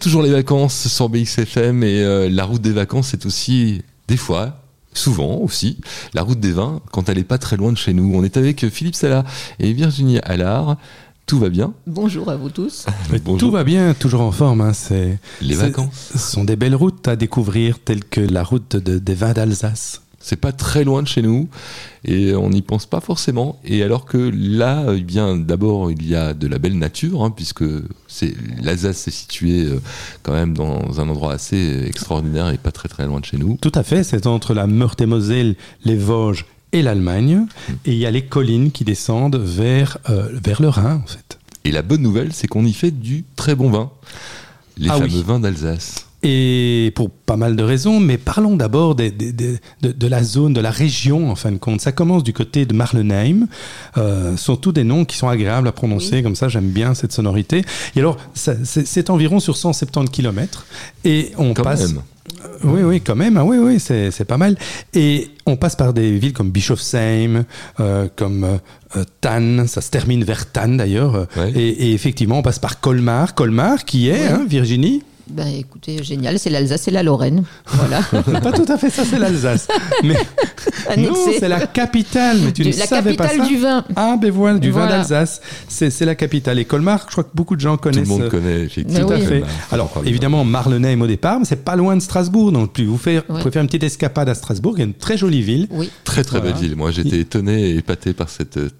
Toujours les vacances sur BXFM et euh, la route des vacances, c'est aussi des fois souvent aussi, la route des vins quand elle est pas très loin de chez nous. On est avec Philippe Sala et Virginie Allard. Tout va bien? Bonjour à vous tous. Tout va bien, toujours en forme. Hein, c'est, les vacances. Ce sont des belles routes à découvrir, telles que la route des vins d'Alsace. C'est pas très loin de chez nous et on n'y pense pas forcément. Et alors que là, eh bien, d'abord, il y a de la belle nature, hein, puisque c'est l'Alsace est située euh, quand même dans un endroit assez extraordinaire et pas très très loin de chez nous. Tout à fait, c'est entre la Meurthe-et-Moselle, les Vosges et l'Allemagne. Mmh. Et il y a les collines qui descendent vers, euh, vers le Rhin, en fait. Et la bonne nouvelle, c'est qu'on y fait du très bon vin. Les ah fameux vins d'Alsace et pour pas mal de raisons, mais parlons d'abord de, de, la zone, de la région en fin de compte. Ça commence du côté de Marlenheim. Euh, sont tous des noms qui sont agréables à prononcer, comme ça j'aime bien cette sonorité. Et alors, c'est environ sur 170 km. Et on passe... Même. Euh, oui, oui, quand même. Ah, oui, oui, c'est pas mal. Et on passe par des villes comme Bischofsheim, euh, comme euh, Tann, ça se termine vers Tann d'ailleurs. Et, effectivement, on passe par Colmar. Colmar, qui est, hein, Virginie? Ben, écoutez, génial, c'est l'Alsace et la Lorraine. Voilà. pas tout à fait ça, c'est l'Alsace. Mais non, c'est la capitale. Mais tu ne savais pas ça. La capitale du vin. Ah, ben voilà, du vin d'Alsace. C'est la capitale. Et Colmar, je crois que beaucoup de gens connaissent. Tout le monde connaît, effectivement. Tout à fait. Alors, évidemment, Marlenheim au départ, mais c'est pas loin de Strasbourg. Donc, vous, faire, vous pouvez faire une petite escapade à Strasbourg, qui est une très jolie ville. Oui. Très, très belle ville. Moi, j'étais étonné et épaté par cette euh,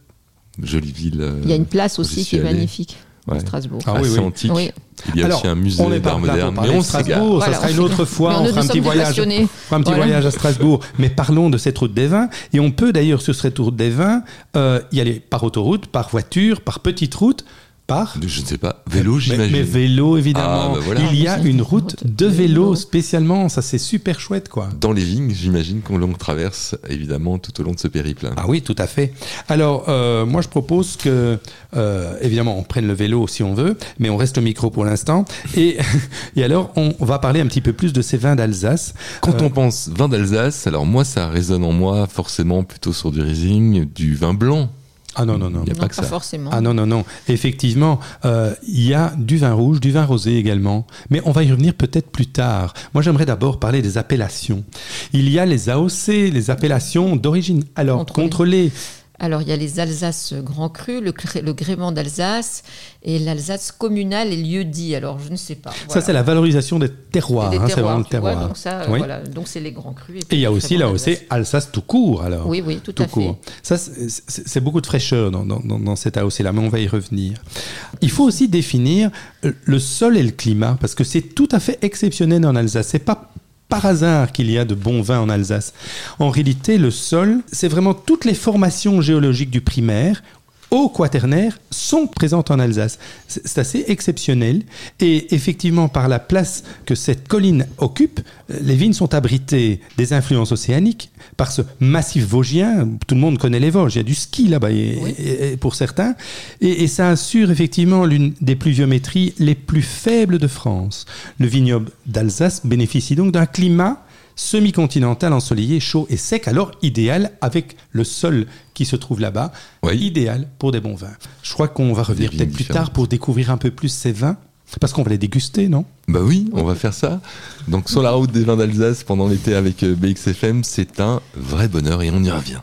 jolie ville. Euh, Il y a une place aussi qui est magnifique. Strasbourg. Ah, oui, antique. Il y a aussi un musée d'art moderne. Mais on Strasbourg, ça sera une autre fois. On, fera un petit voyage, un petit voyage à Strasbourg. Mais parlons de cette route des vins. Et on peut d'ailleurs sur cette route des vins euh, y aller par autoroute, par voiture, par petite route par Je ne sais pas, vélo j'imagine. Mais, vélo évidemment. Ah, bah Il y a une route de vélo spécialement, ça c'est super chouette quoi. Dans les vignes j'imagine qu'on l'on traverse évidemment tout au long de ce périple. Ah oui tout à fait. Alors euh, moi je propose que euh, évidemment on prenne le vélo si on veut, mais on reste au micro pour l'instant. Et, et alors on va parler un petit peu plus de ces vins d'Alsace. Quand euh, on pense vin d'Alsace, alors moi ça résonne en moi forcément plutôt sur du Riesling, du vin blanc ah non, non, non. Il n'y a pas, que ça. forcément. Ah non, non, non. Effectivement, euh, il y a du vin rouge, du vin rosé également. Mais on va y revenir peut-être plus tard. Moi, j'aimerais d'abord parler des appellations. Il y a les AOC, les appellations d'origine. Alors, contrôlées alors, il y a les Alsaces Grand Cru, le, le gréement d'Alsace et l'Alsace communale et lieu dit. Alors, je ne sais pas. Ça, c'est la valorisation des terroirs. Hein, c'est vraiment le terroir. donc, ça, voilà. donc, c'est les Grands Crus. Et, il y a aussi, là aussi, Alsace tout court, alors. Oui, oui, tout, à fait. Ça, c'est beaucoup de fraîcheur dans, dans, dans cet AOC-là, mais on va y revenir. Il faut aussi définir le sol et le climat, parce que c'est tout à fait exceptionnel en Alsace. C'est pas par hasard qu'il y a de bons vins en Alsace. En réalité, le sol, c'est vraiment toutes les formations géologiques du primaire au quaternaire sont présentes en Alsace. C'est assez exceptionnel. Et effectivement, par la place que cette colline occupe, les vignes sont abritées des influences océaniques par ce massif vosgien. Tout le monde connaît les Vosges. Il y a du ski là-bas pour certains. Et, et, ça assure effectivement l'une des pluviométries les plus faibles de France. Le vignoble d'Alsace bénéficie donc d'un climat semi-continental ensoleillé, chaud et sec, alors idéal avec le sol qui se trouve là-bas, idéal pour des bons vins. Je crois qu'on va revenir peut-être plus tard pour découvrir un peu plus ces vins. Parce qu'on va les déguster, non? Bah oui, on va faire ça. Donc sur la route des vins d'Alsace pendant l'été avec euh, BXFM, c'est un vrai bonheur et on y revient.